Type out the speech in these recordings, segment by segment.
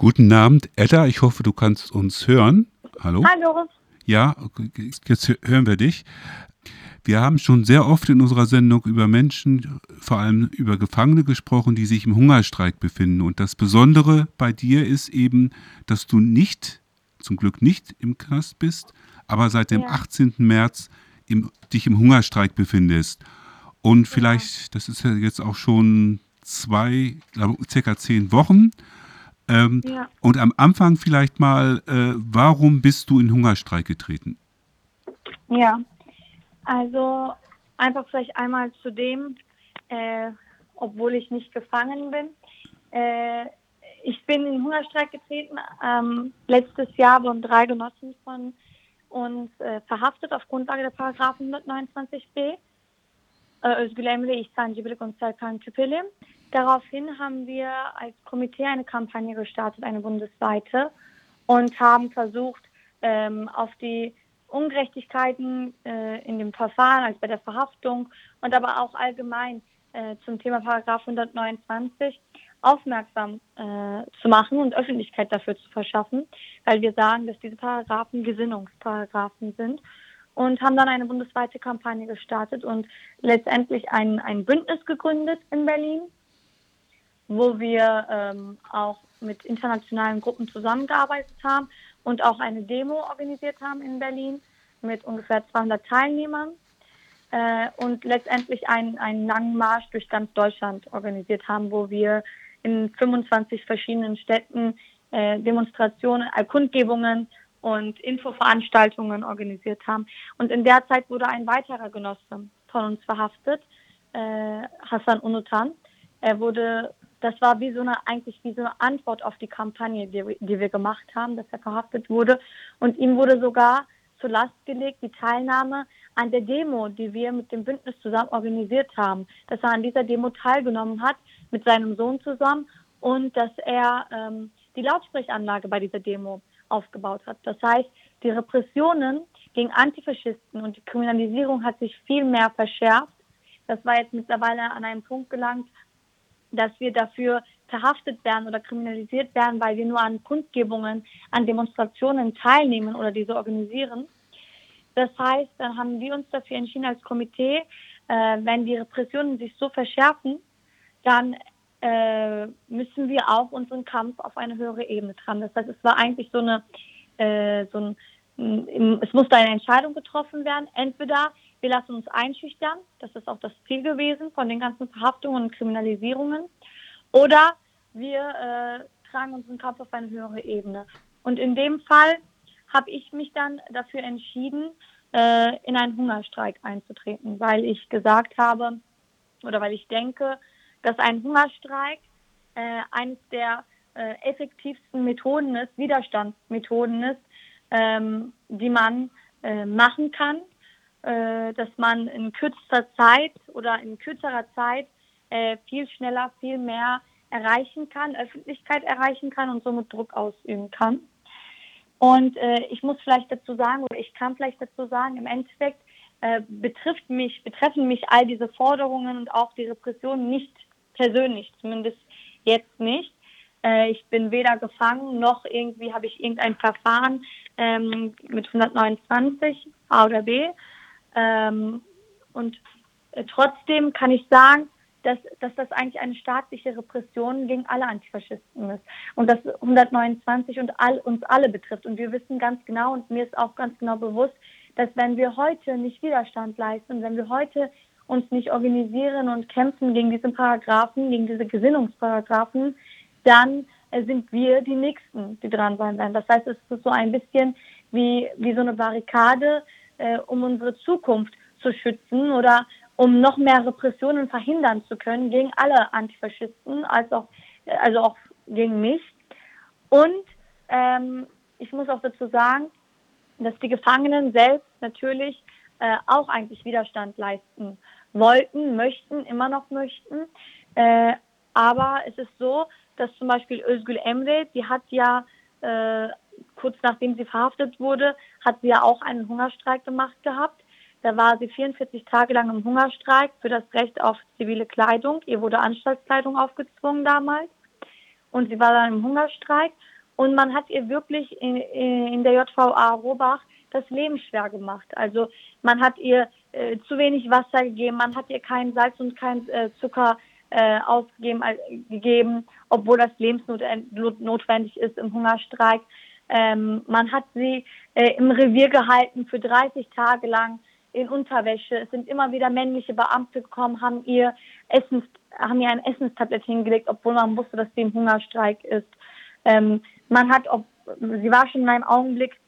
Guten Abend, Edda. Ich hoffe, du kannst uns hören. Hallo? Hallo. Ja, jetzt hören wir dich. Wir haben schon sehr oft in unserer Sendung über Menschen, vor allem über Gefangene gesprochen, die sich im Hungerstreik befinden. Und das Besondere bei dir ist eben, dass du nicht, zum Glück nicht im Knast bist, aber seit dem ja. 18. März im, dich im Hungerstreik befindest. Und vielleicht, ja. das ist ja jetzt auch schon zwei, glaube circa zehn Wochen. Ähm, ja. Und am Anfang vielleicht mal, äh, warum bist du in Hungerstreik getreten? Ja, also einfach vielleicht einmal zu dem, äh, obwohl ich nicht gefangen bin. Äh, ich bin in Hungerstreik getreten. Ähm, letztes Jahr wurden drei Genossen von uns äh, verhaftet auf Grundlage der Paragraphen 129b. Özgül Emre, İhsan Cibilik und Serkan Küpeli. Daraufhin haben wir als Komitee eine Kampagne gestartet, eine bundesweite, und haben versucht, ähm, auf die Ungerechtigkeiten äh, in dem Verfahren, also bei der Verhaftung und aber auch allgemein äh, zum Thema Paragraph 129 aufmerksam äh, zu machen und Öffentlichkeit dafür zu verschaffen, weil wir sagen, dass diese Paragraphen Gesinnungsparagraphen sind und haben dann eine bundesweite Kampagne gestartet und letztendlich ein, ein Bündnis gegründet in Berlin, wo wir ähm, auch mit internationalen Gruppen zusammengearbeitet haben und auch eine Demo organisiert haben in Berlin mit ungefähr 200 Teilnehmern äh, und letztendlich einen, einen langen Marsch durch ganz Deutschland organisiert haben, wo wir in 25 verschiedenen Städten äh, Demonstrationen, äh, Kundgebungen und Infoveranstaltungen organisiert haben. Und in der Zeit wurde ein weiterer Genosse von uns verhaftet, äh, Hassan Unutan. Er wurde das war wie so eine, eigentlich wie so eine Antwort auf die Kampagne, die, die wir gemacht haben, dass er verhaftet wurde. Und ihm wurde sogar zur Last gelegt die Teilnahme an der Demo, die wir mit dem Bündnis zusammen organisiert haben. Dass er an dieser Demo teilgenommen hat, mit seinem Sohn zusammen und dass er ähm, die Lautsprechanlage bei dieser Demo aufgebaut hat. Das heißt, die Repressionen gegen Antifaschisten und die Kriminalisierung hat sich viel mehr verschärft. Das war jetzt mittlerweile an einem Punkt gelangt, dass wir dafür verhaftet werden oder kriminalisiert werden, weil wir nur an Kundgebungen, an Demonstrationen teilnehmen oder diese organisieren. Das heißt, dann haben wir uns dafür entschieden als Komitee, äh, wenn die Repressionen sich so verschärfen, dann äh, müssen wir auch unseren Kampf auf eine höhere Ebene tragen. Das heißt, es war eigentlich so eine, äh, so ein, es musste eine Entscheidung getroffen werden. Entweder wir lassen uns einschüchtern, das ist auch das Ziel gewesen von den ganzen Verhaftungen und Kriminalisierungen, oder wir äh, tragen unseren Kampf auf eine höhere Ebene. Und in dem Fall habe ich mich dann dafür entschieden, äh, in einen Hungerstreik einzutreten, weil ich gesagt habe oder weil ich denke, dass ein Hungerstreik äh, eines der äh, effektivsten Methoden ist, Widerstandsmethoden ist, ähm, die man äh, machen kann, dass man in kürzester Zeit oder in kürzerer Zeit äh, viel schneller, viel mehr erreichen kann, Öffentlichkeit erreichen kann und somit Druck ausüben kann. Und äh, ich muss vielleicht dazu sagen, oder ich kann vielleicht dazu sagen, im Endeffekt äh, betrifft mich, betreffen mich all diese Forderungen und auch die Repression nicht persönlich, zumindest jetzt nicht. Äh, ich bin weder gefangen noch irgendwie habe ich irgendein Verfahren ähm, mit 129 A oder B. Ähm, und äh, trotzdem kann ich sagen, dass, dass das eigentlich eine staatliche Repression gegen alle Antifaschisten ist und dass 129 und all, uns alle betrifft. Und wir wissen ganz genau und mir ist auch ganz genau bewusst, dass wenn wir heute nicht Widerstand leisten, wenn wir heute uns nicht organisieren und kämpfen gegen diese Paragraphen, gegen diese Gesinnungsparagraphen, dann äh, sind wir die Nächsten, die dran sein werden. Das heißt, es ist so ein bisschen wie, wie so eine Barrikade, äh, um unsere Zukunft zu schützen oder um noch mehr Repressionen verhindern zu können gegen alle Antifaschisten, als auch, also auch gegen mich. Und ähm, ich muss auch dazu sagen, dass die Gefangenen selbst natürlich äh, auch eigentlich Widerstand leisten wollten, möchten, immer noch möchten. Äh, aber es ist so, dass zum Beispiel Özgül Emre, die hat ja äh, kurz nachdem sie verhaftet wurde, hat sie ja auch einen Hungerstreik gemacht gehabt. Da war sie 44 Tage lang im Hungerstreik für das Recht auf zivile Kleidung. Ihr wurde Anstaltskleidung aufgezwungen damals. und sie war dann im Hungerstreik und man hat ihr wirklich in, in der JVA Robach das Leben schwer gemacht. Also man hat ihr äh, zu wenig Wasser gegeben, man hat ihr kein Salz und kein äh, Zucker äh, ausgegeben, äh, gegeben, obwohl das lebensnotwendig ist im Hungerstreik. Ähm, man hat sie äh, im Revier gehalten für 30 Tage lang in Unterwäsche. Es sind immer wieder männliche Beamte gekommen, haben ihr Essens, haben ihr ein Essenstablett hingelegt, obwohl man wusste, dass sie im Hungerstreik ist. Ähm, man hat, ob, sie war schon in einem Augenblick,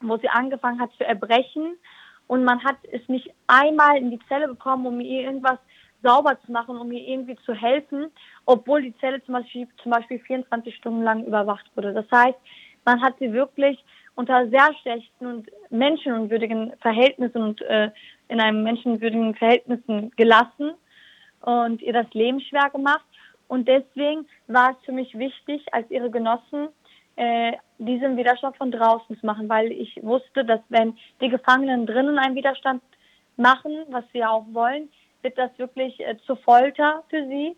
wo sie angefangen hat zu erbrechen und man hat es nicht einmal in die Zelle bekommen, um ihr irgendwas sauber zu machen, um ihr irgendwie zu helfen, obwohl die Zelle zum Beispiel, zum Beispiel 24 Stunden lang überwacht wurde. Das heißt, man hat sie wirklich unter sehr schlechten und menschenunwürdigen Verhältnissen und äh, in einem menschenwürdigen Verhältnissen gelassen und ihr das Leben schwer gemacht. Und deswegen war es für mich wichtig, als ihre Genossen äh, diesen Widerstand von draußen zu machen, weil ich wusste, dass wenn die Gefangenen drinnen einen Widerstand machen, was sie ja auch wollen, wird das wirklich äh, zur Folter für sie.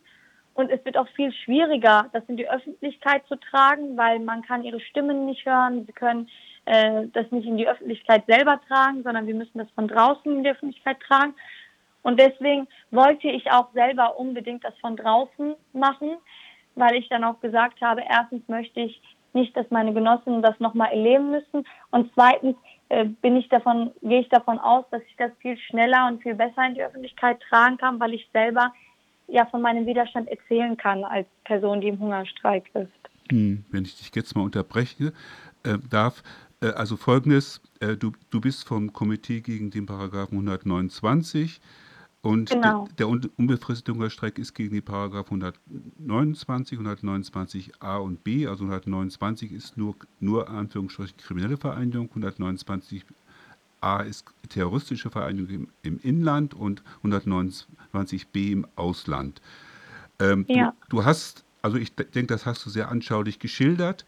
Und es wird auch viel schwieriger, das in die Öffentlichkeit zu tragen, weil man kann ihre Stimmen nicht hören. Sie können äh, das nicht in die Öffentlichkeit selber tragen, sondern wir müssen das von draußen in die Öffentlichkeit tragen. Und deswegen wollte ich auch selber unbedingt das von draußen machen, weil ich dann auch gesagt habe, erstens möchte ich nicht, dass meine Genossinnen das nochmal erleben müssen. Und zweitens äh, bin ich davon, gehe ich davon aus, dass ich das viel schneller und viel besser in die Öffentlichkeit tragen kann, weil ich selber ja von meinem Widerstand erzählen kann als Person, die im Hungerstreik ist. Hm, wenn ich dich jetzt mal unterbrechen äh, darf, äh, also folgendes, äh, du, du bist vom Komitee gegen den Paragraphen 129 und genau. der, der unbefristete Hungerstreik ist gegen die Paragraph 129, 129a und b. Also 129 ist nur, nur Anführungsstrichen kriminelle Vereinigung, 129a ist terroristische Vereinigung im, im Inland und 129b im Ausland. Ähm, ja. du, du hast, also ich denke, das hast du sehr anschaulich geschildert.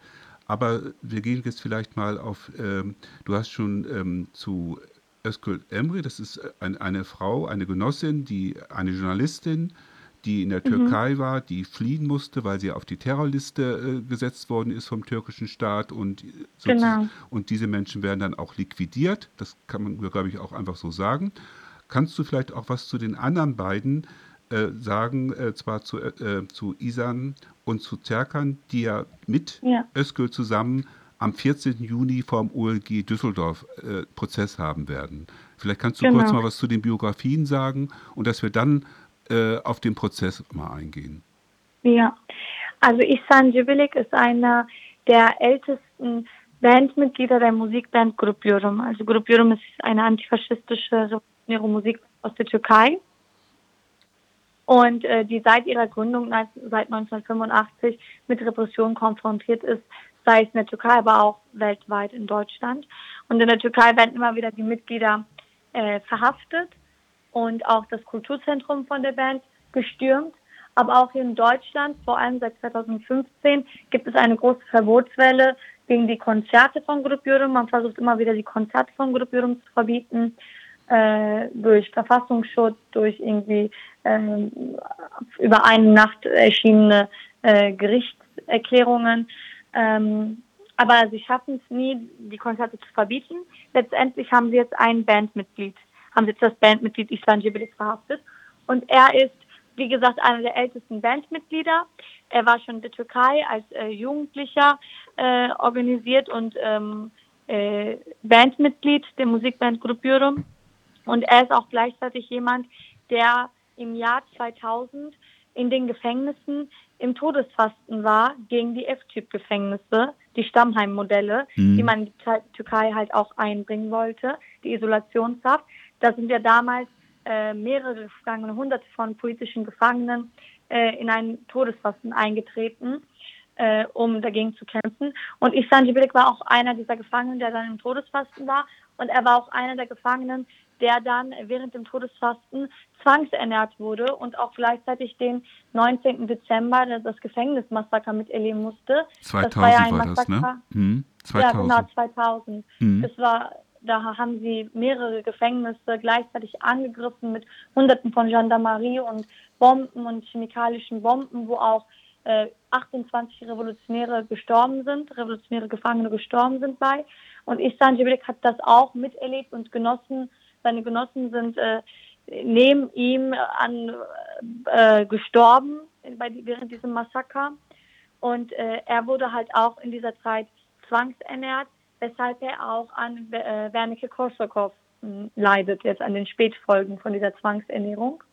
Aber wir gehen jetzt vielleicht mal auf, ähm, du hast schon ähm, zu Özgül Emre, das ist äh, ein, eine Frau, eine Genossin, die eine Journalistin, die in der mhm. Türkei war, die fliehen musste, weil sie auf die Terrorliste äh, gesetzt worden ist vom türkischen Staat und, genau. und diese Menschen werden dann auch liquidiert. Das kann man, glaube ich, auch einfach so sagen. Kannst du vielleicht auch was zu den anderen beiden äh, sagen, äh, zwar zu, äh, zu Isan und zu Zerkan, die ja mit ja. Özgül zusammen am 14. Juni vom OLG Düsseldorf äh, Prozess haben werden. Vielleicht kannst du genau. kurz mal was zu den Biografien sagen und dass wir dann äh, auf den Prozess mal eingehen. Ja, also Ihsan Civilik ist einer der ältesten Bandmitglieder der Musikband Grup. Also Grup ist eine antifaschistische Musik aus der Türkei und äh, die seit ihrer Gründung seit 1985 mit Repressionen konfrontiert ist sei es in der Türkei, aber auch weltweit in Deutschland. Und in der Türkei werden immer wieder die Mitglieder äh, verhaftet und auch das Kulturzentrum von der Band gestürmt. Aber auch hier in Deutschland, vor allem seit 2015, gibt es eine große Verbotswelle gegen die Konzerte von Grupp Yorum. Man versucht immer wieder die Konzerte von Grupp Yorum zu verbieten, äh, durch Verfassungsschutz, durch irgendwie äh, über eine Nacht erschienene äh, Gerichtserklärungen. Ähm, aber sie schaffen es nie, die Konzerte zu verbieten. Letztendlich haben sie jetzt ein Bandmitglied, haben jetzt das Bandmitglied Islan Jibilis verhaftet. Und er ist, wie gesagt, einer der ältesten Bandmitglieder. Er war schon in der Türkei als äh, Jugendlicher äh, organisiert und ähm, äh, Bandmitglied der Musikband Gruppirum. Und er ist auch gleichzeitig jemand, der im Jahr 2000 in den Gefängnissen im Todesfasten war gegen die F-Typ-Gefängnisse, die Stammheimmodelle, mhm. die man in die Türkei halt auch einbringen wollte, die Isolationshaft. Da sind ja damals äh, mehrere Gefangene, hunderte von politischen Gefangenen äh, in einen Todesfasten eingetreten, äh, um dagegen zu kämpfen. Und Ihsan Civilik war auch einer dieser Gefangenen, der dann im Todesfasten war. Und er war auch einer der Gefangenen, der dann während dem Todesfasten zwangsernährt wurde und auch gleichzeitig den 19. Dezember das Gefängnismassaker miterleben musste. 2000 das war ja ein war Massaker. Das, ne? Hm, 2000. Ja, genau, 2000. Hm. Das war, da haben sie mehrere Gefängnisse gleichzeitig angegriffen mit Hunderten von Gendarmerie und Bomben und chemikalischen Bomben, wo auch äh, 28 Revolutionäre gestorben sind, revolutionäre Gefangene gestorben sind bei. Und Ihsan Cebelik hat das auch miterlebt und Genossen, seine Genossen sind äh, neben ihm an, äh, gestorben bei, während diesem Massaker. Und äh, er wurde halt auch in dieser Zeit zwangsernährt, weshalb er auch an äh, Wernicke Korsakow hm, leidet, jetzt an den Spätfolgen von dieser Zwangsernährung.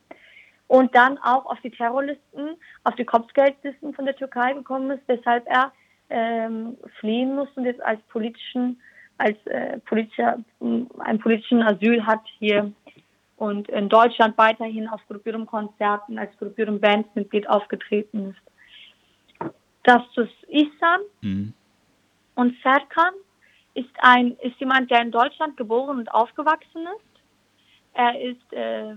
Und dann auch auf die Terrorlisten, auf die Kopfgeldlisten von der Türkei gekommen ist, weshalb er ähm, fliehen muss und jetzt als politischen, als äh, politischer, hm, einen politischen Asyl hat hier und in Deutschland weiterhin auf Gruppierung-Konzerten als Gruppierung-Bandmitglied aufgetreten ist. Das ist Ihsan. Mhm. Und Serkan ist ein ist jemand, der in Deutschland geboren und aufgewachsen ist. Er ist äh,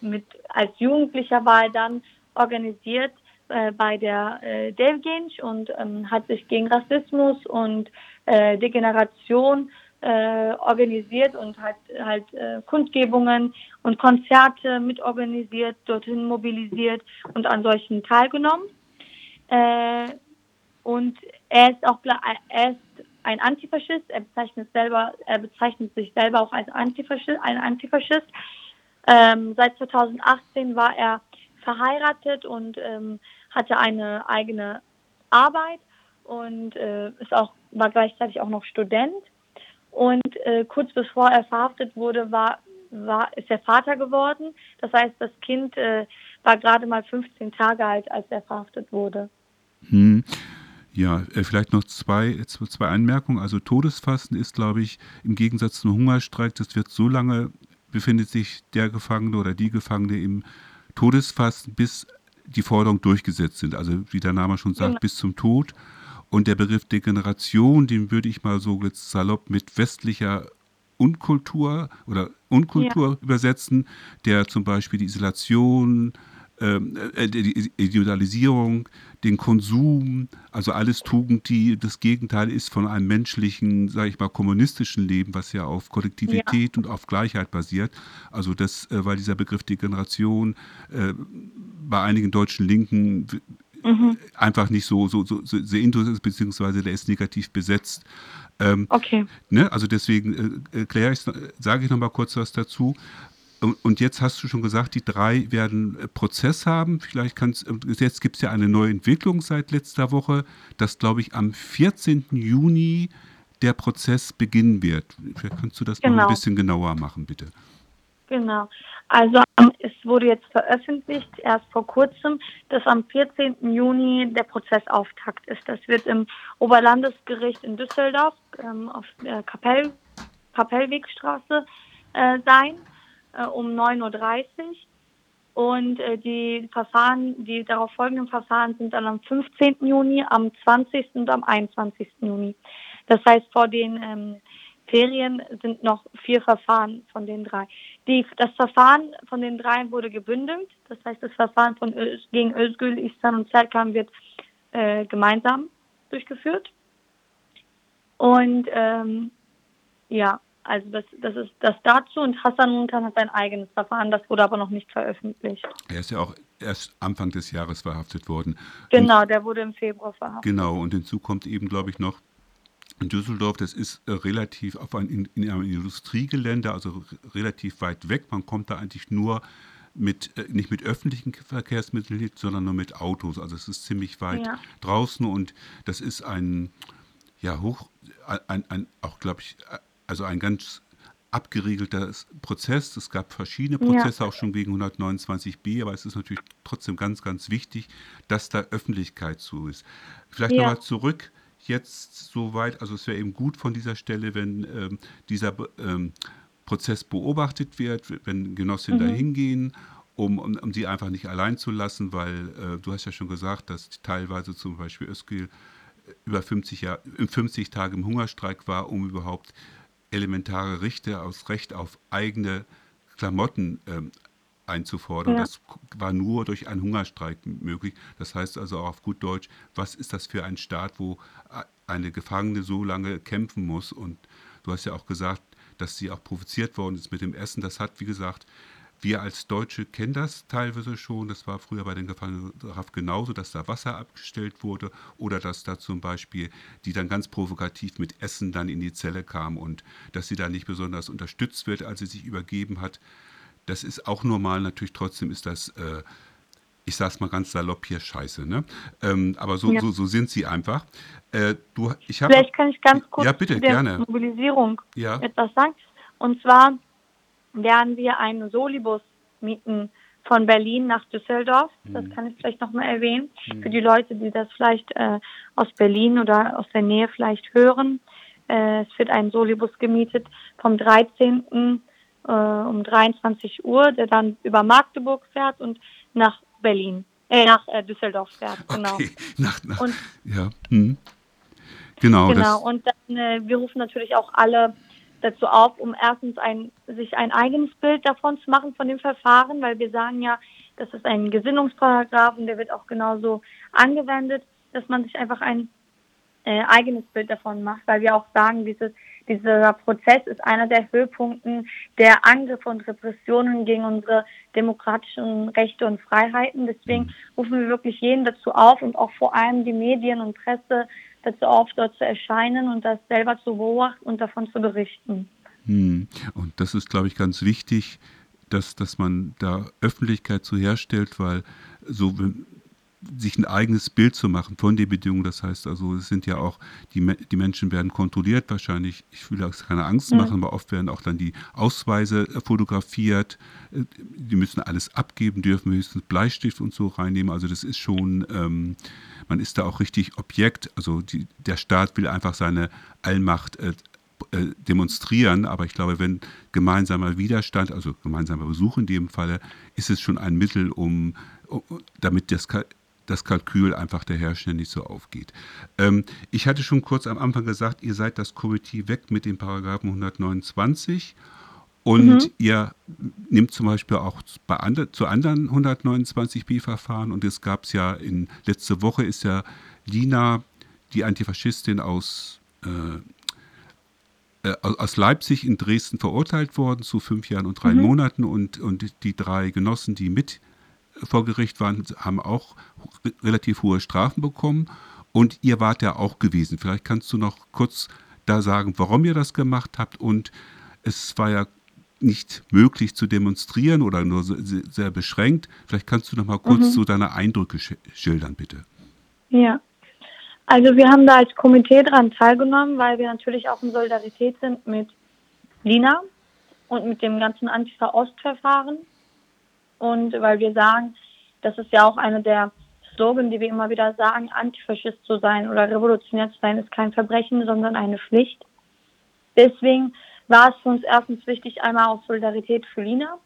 mit als Jugendlicher war er dann organisiert äh, bei der äh, Devgensch und ähm, hat sich gegen Rassismus und äh, Degeneration äh, organisiert und hat halt äh, Kundgebungen und Konzerte mitorganisiert, dorthin mobilisiert und an solchen teilgenommen. Äh, und er ist auch er ist ein Antifaschist, er bezeichnet selber, er bezeichnet sich selber auch als Antifaschist, ein Antifaschist. Ähm, seit 2018 war er verheiratet und ähm, hatte eine eigene Arbeit und äh, ist auch war gleichzeitig auch noch Student und äh, kurz bevor er verhaftet wurde, war, war, ist er Vater geworden. Das heißt, das Kind äh, war gerade mal 15 Tage alt, als er verhaftet wurde. Hm. Ja, äh, vielleicht noch zwei, zwei Anmerkungen. Also Todesfasten ist, glaube ich, im Gegensatz zum Hungerstreik, das wird so lange, befindet sich der Gefangene oder die Gefangene im Todesfasten, bis die Forderungen durchgesetzt sind. Also wie der Name schon sagt, genau. bis zum Tod. Und der Begriff Degeneration, den würde ich mal so jetzt salopp mit westlicher Unkultur oder Unkultur ja. übersetzen, der zum Beispiel die Isolation, äh, die Individualisierung, den Konsum, also alles Tugend, die das Gegenteil ist von einem menschlichen, sage ich mal, kommunistischen Leben, was ja auf Kollektivität ja. und auf Gleichheit basiert. Also das, äh, weil dieser Begriff Degeneration äh, bei einigen deutschen Linken mhm. einfach nicht so, so, so, so sehr intus ist, beziehungsweise der ist negativ besetzt. Ähm, okay. Ne, also deswegen äh, ich, sage ich noch mal kurz was dazu. Und, jetzt hast du schon gesagt, die drei werden äh, Prozess haben. Vielleicht kannst jetzt gibt es ja eine neue Entwicklung seit letzter Woche, dass glaube ich am 14. Juni der Prozess beginnen wird. Vielleicht kannst du das genau. noch ein genau. bisschen genauer machen, bitte. Genau. Also ähm, es wurde jetzt veröffentlicht, erst vor kurzem, dass am 14. Juni der Prozessauftakt ist. Das wird im Oberlandesgericht in Düsseldorf ähm, auf der Kapell, Kapellwegstraße äh, sein, äh, um 9.30 Uhr. Und äh, die Verfahren, die darauf folgenden Verfahren sind dann am 15. Juni, am 20. und am 21. Juni. Das heißt, vor den ähm, Ferien sind noch vier Verfahren von den drei. Die, das Verfahren von den dreien wurde gebündelt. Das heißt, das Verfahren von Ö gegen Özgül, Ihsan und Serkan wird äh, gemeinsam durchgeführt. Und ähm, ja, also das, das ist das dazu. Und Hassan Muntan hat sein eigenes Verfahren, das wurde aber noch nicht veröffentlicht. Er ist ja auch erst Anfang des Jahres verhaftet worden. Genau, und, der wurde im Februar verhaftet. Genau, und hinzu kommt eben, glaube ich, noch in Düsseldorf, das ist äh, relativ auf ein, in, in einem Industriegelände, also relativ weit weg. Man kommt da eigentlich nur mit, äh, nicht mit öffentlichen Verkehrsmitteln, sondern nur mit Autos. Also es ist ziemlich weit ja. draußen und das ist ein, ja, hoch, ein, ein auch glaube ich, also ein ganz abgeriegelter Prozess. Es gab verschiedene Prozesse, ja. auch schon wegen 129b, aber es ist natürlich trotzdem ganz, ganz wichtig, dass da Öffentlichkeit zu ist. Vielleicht ja. nochmal zurück jetzt so weit, also es wäre eben gut von dieser Stelle, wenn ähm, dieser ähm, Prozess beobachtet wird, wenn Genossinnen mhm. da hingehen, um, um, um, sie einfach nicht allein zu lassen, weil äh, du hast ja schon gesagt, dass teilweise zum Beispiel Özgül äh, über 50, Jahr, 50 Tage im Hungerstreik war, um überhaupt elementare Rechte aus Recht auf eigene Klamotten ähm, einzufordern. Ja. Das war nur durch einen Hungerstreik möglich. Das heißt also auch auf gut Deutsch, was ist das für ein Staat, wo eine Gefangene so lange kämpfen muss? Und du hast ja auch gesagt, dass sie auch provoziert worden ist mit dem Essen. Das hat, wie gesagt, wir als Deutsche kennen das teilweise schon. Das war früher bei den Gefangenen genauso, dass da Wasser abgestellt wurde oder dass da zum Beispiel die dann ganz provokativ mit Essen dann in die Zelle kam und dass sie da nicht besonders unterstützt wird, als sie sich übergeben hat. Das ist auch normal. Natürlich trotzdem ist das, äh, ich sag's mal ganz salopp hier, scheiße. Ne? Ähm, aber so, ja. so, so sind sie einfach. Äh, du, ich hab, Vielleicht kann ich ganz kurz ja, bitte, der gerne. Mobilisierung ja. etwas sagen. Und zwar werden wir einen Solibus mieten von Berlin nach Düsseldorf. Das mhm. kann ich vielleicht nochmal erwähnen. Mhm. Für die Leute, die das vielleicht äh, aus Berlin oder aus der Nähe vielleicht hören. Äh, es wird ein Solibus gemietet vom 13. Äh, um 23 Uhr, der dann über Magdeburg fährt und nach Berlin, äh, nach äh, Düsseldorf fährt. Genau. Okay. Nach, nach, und, ja. Hm. Genau. Genau. Und dann, äh, wir rufen natürlich auch alle dazu auf, um erstens ein, sich ein eigenes Bild davon zu machen von dem Verfahren, weil wir sagen ja, das ist ein Gesinnungsparagraph und der wird auch genauso angewendet, dass man sich einfach ein äh, eigenes Bild davon macht, weil wir auch sagen, dieses, dieser Prozess ist einer der Höhepunkten der Angriffe und Repressionen gegen unsere demokratischen Rechte und Freiheiten. Deswegen mhm. rufen wir wirklich jeden dazu auf und auch vor allem die Medien und Presse dazu auf, dort zu erscheinen und das selber zu beobachten und davon zu berichten. Hm. Und das ist, glaube ich, ganz wichtig, dass, dass man da Öffentlichkeit zu herstellt, weil so sich ein eigenes Bild zu machen von den Bedingungen. Das heißt also, es sind ja auch, die, die Menschen werden kontrolliert wahrscheinlich. Ich will auch keine Angst machen, aber oft werden auch dann die Ausweise fotografiert. Die müssen alles abgeben, dürfen höchstens Bleistift und so reinnehmen. Also das ist schon, ähm, man ist da auch richtig Objekt. Also die, der Staat will einfach seine Allmacht äh, äh demonstrieren, aber ich glaube, wenn gemeinsamer Widerstand, also gemeinsamer Besuch in dem Falle, ist es schon ein Mittel, um damit das das Kalkül einfach der Hersteller nicht so aufgeht. Ähm, ich hatte schon kurz am Anfang gesagt, ihr seid das Komitee weg mit dem Paragraphen 129 und mhm. ihr nehmt zum Beispiel auch bei andre, zu anderen 129b-Verfahren und es gab es ja in letzte Woche ist ja Lina, die Antifaschistin aus äh, äh aus Leipzig in Dresden verurteilt worden zu fünf Jahren und drei mhm. Monaten und, und die drei Genossen, die mit vor Gericht waren, haben auch relativ hohe Strafen bekommen. Und ihr wart ja auch gewesen. Vielleicht kannst du noch kurz da sagen, warum ihr das gemacht habt. Und es war ja nicht möglich zu demonstrieren oder nur sehr beschränkt. Vielleicht kannst du noch mal kurz mhm. so deine Eindrücke schildern, bitte. Ja, also wir haben da als Komitee daran teilgenommen, weil wir natürlich auch in Solidarität sind mit Lina und mit dem ganzen Antifa-Ost-Verfahren. Und weil wir sagen, das ist ja auch einer der Slogan, die wir immer wieder sagen, Antifaschist zu sein oder revolutionär zu sein, ist kein Verbrechen, sondern eine Pflicht. Deswegen war es für uns erstens wichtig, einmal auch Solidarität für Lina,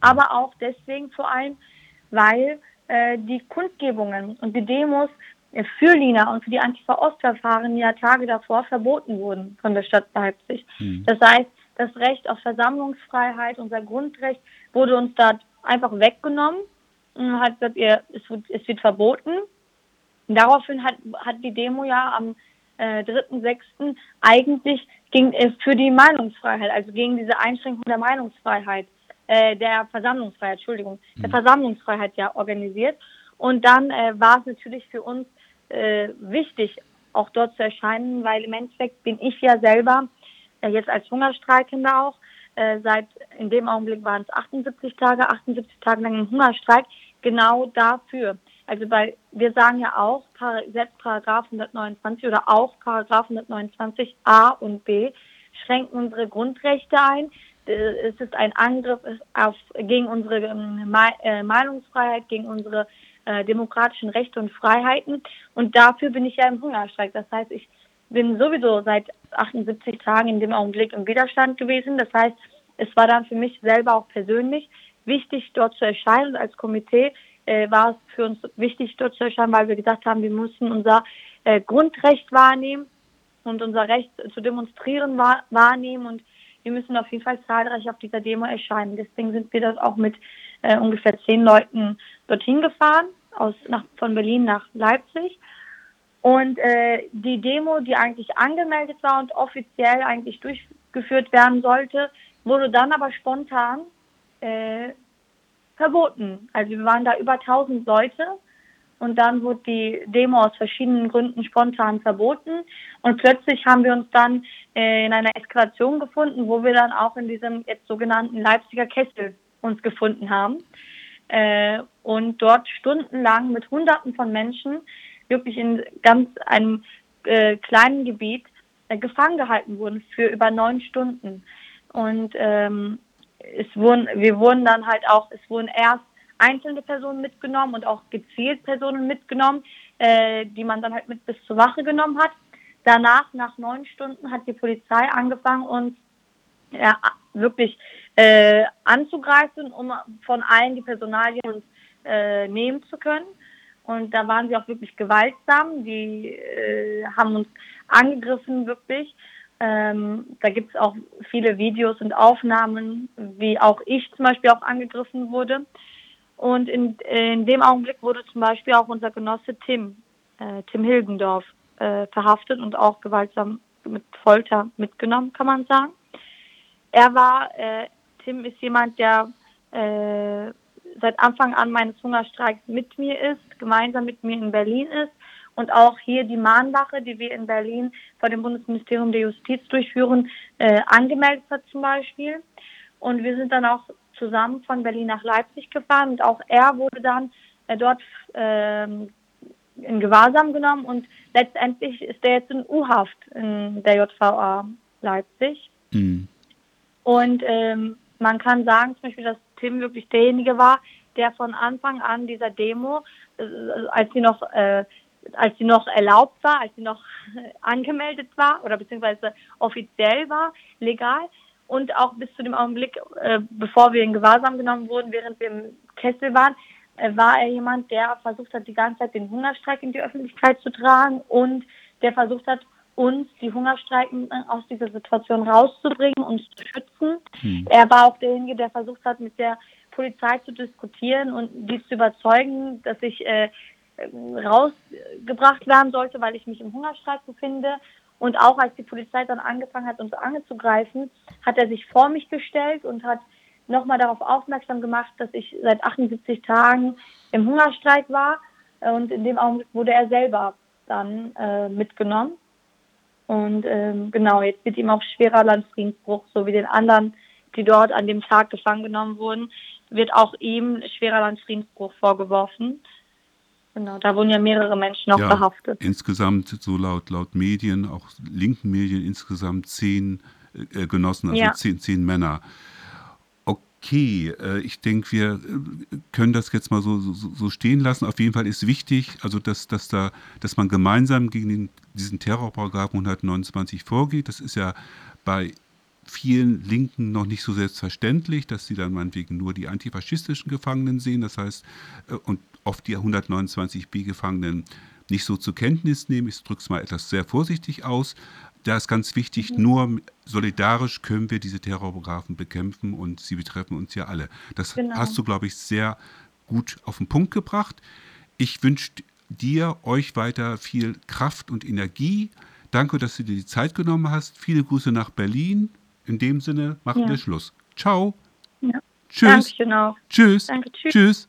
aber auch deswegen vor allem, weil äh, die Kundgebungen und die Demos für Lina und für die Antifa-Ostverfahren ja Tage davor verboten wurden von der Stadt Leipzig. Mhm. Das heißt, das Recht auf Versammlungsfreiheit, unser Grundrecht, wurde uns da einfach weggenommen und hat gesagt, ihr, es, wird, es wird verboten. daraufhin hat, hat die Demo ja am äh, 3.6. eigentlich ging es für die Meinungsfreiheit, also gegen diese Einschränkung der Meinungsfreiheit, äh, der Versammlungsfreiheit, Entschuldigung, mhm. der Versammlungsfreiheit ja organisiert. Und dann äh, war es natürlich für uns äh, wichtig, auch dort zu erscheinen, weil im Endeffekt bin ich ja selber, äh, jetzt als Hungerstreikender auch, äh, seit in dem Augenblick waren es 78 Tage, 78 Tage lang im Hungerstreik, genau dafür. Also bei, wir sagen ja auch, selbst Paragraph 129 oder auch Paragraph 129 a und b schränken unsere Grundrechte ein. Es ist ein Angriff auf, gegen unsere ähm, äh, Meinungsfreiheit, gegen unsere äh, demokratischen Rechte und Freiheiten. Und dafür bin ich ja im Hungerstreik. Das heißt, ich bin sowieso seit 78 Tagen in dem Augenblick im Widerstand gewesen. Das heißt, es war dann für mich selber auch persönlich wichtig, dort zu erscheinen. Und als Komitee äh, war es für uns wichtig, dort zu erscheinen, weil wir gesagt haben, wir müssen unser äh, Grundrecht wahrnehmen und unser Recht zu demonstrieren wahr, wahrnehmen. Und wir müssen auf jeden Fall zahlreich auf dieser Demo erscheinen. Deswegen sind wir das auch mit äh, ungefähr zehn Leuten dorthin gefahren, aus, nach, von Berlin nach Leipzig. Und äh, die Demo, die eigentlich angemeldet war und offiziell eigentlich durchgeführt werden sollte, wurde dann aber spontan äh, verboten. Also wir waren da über 1000 Leute und dann wurde die Demo aus verschiedenen Gründen spontan verboten und plötzlich haben wir uns dann äh, in einer Eskalation gefunden, wo wir dann auch in diesem jetzt sogenannten Leipziger Kessel uns gefunden haben äh, und dort stundenlang mit Hunderten von Menschen wirklich in ganz einem äh, kleinen Gebiet äh, gefangen gehalten wurden für über neun Stunden und ähm, es wurden, wir wurden dann halt auch, es wurden erst einzelne Personen mitgenommen und auch gezielt Personen mitgenommen, äh, die man dann halt mit bis zur Wache genommen hat. Danach, nach neun Stunden, hat die Polizei angefangen, uns ja, wirklich äh, anzugreifen, um von allen die Personalien äh, nehmen zu können. Und da waren sie auch wirklich gewaltsam. Die äh, haben uns angegriffen, wirklich. Ähm, da gibt es auch viele Videos und Aufnahmen, wie auch ich zum Beispiel auch angegriffen wurde. Und in, in dem Augenblick wurde zum Beispiel auch unser Genosse Tim, äh, Tim Hilgendorf, äh, verhaftet und auch gewaltsam mit Folter mitgenommen, kann man sagen. Er war, äh, Tim ist jemand, der äh, seit Anfang an meines Hungerstreiks mit mir ist, gemeinsam mit mir in Berlin ist und auch hier die Mahnwache, die wir in Berlin vor dem Bundesministerium der Justiz durchführen, äh, angemeldet hat zum Beispiel. Und wir sind dann auch zusammen von Berlin nach Leipzig gefahren und auch er wurde dann äh, dort äh, in Gewahrsam genommen und letztendlich ist er jetzt in U-Haft in der JVA Leipzig. Mhm. Und ähm, man kann sagen zum Beispiel, dass Tim wirklich derjenige war, der von Anfang an dieser Demo, äh, als sie noch äh, als sie noch erlaubt war, als sie noch angemeldet war oder beziehungsweise offiziell war, legal. Und auch bis zu dem Augenblick, äh, bevor wir in Gewahrsam genommen wurden, während wir im Kessel waren, äh, war er jemand, der versucht hat, die ganze Zeit den Hungerstreik in die Öffentlichkeit zu tragen und der versucht hat, uns, die Hungerstreikenden, aus dieser Situation rauszubringen, uns zu schützen. Hm. Er war auch derjenige, der versucht hat, mit der Polizei zu diskutieren und die zu überzeugen, dass ich äh, rausgebracht werden sollte, weil ich mich im Hungerstreik befinde. Und auch als die Polizei dann angefangen hat, uns anzugreifen, hat er sich vor mich gestellt und hat nochmal darauf aufmerksam gemacht, dass ich seit 78 Tagen im Hungerstreik war. Und in dem Augenblick wurde er selber dann äh, mitgenommen. Und ähm, genau, jetzt wird ihm auch schwerer Landfriedensbruch, so wie den anderen, die dort an dem Tag gefangen genommen wurden, wird auch ihm schwerer Landfriedensbruch vorgeworfen. Genau, da wurden ja mehrere Menschen auch ja, verhaftet. Insgesamt, so laut, laut Medien, auch linken Medien, insgesamt zehn äh, Genossen, also ja. zehn, zehn Männer. Okay, äh, ich denke, wir äh, können das jetzt mal so, so, so, stehen lassen. Auf jeden Fall ist wichtig, also dass, dass, da, dass man gemeinsam gegen den, diesen Terrorparagraphen 129 vorgeht. Das ist ja bei vielen Linken noch nicht so selbstverständlich, dass sie dann meinetwegen nur die antifaschistischen Gefangenen sehen, das heißt, äh, und oft die 129b-Gefangenen nicht so zur Kenntnis nehmen. Ich drücke es mal etwas sehr vorsichtig aus. Da ist ganz wichtig, mhm. nur solidarisch können wir diese Terrorparagraphen bekämpfen und sie betreffen uns ja alle. Das genau. hast du, glaube ich, sehr gut auf den Punkt gebracht. Ich wünsche dir, euch weiter viel Kraft und Energie. Danke, dass du dir die Zeit genommen hast. Viele Grüße nach Berlin. In dem Sinne machen ja. wir Schluss. Ciao. Ja. Tschüss. Danke, Tschüss. Danke, tschüss. tschüss.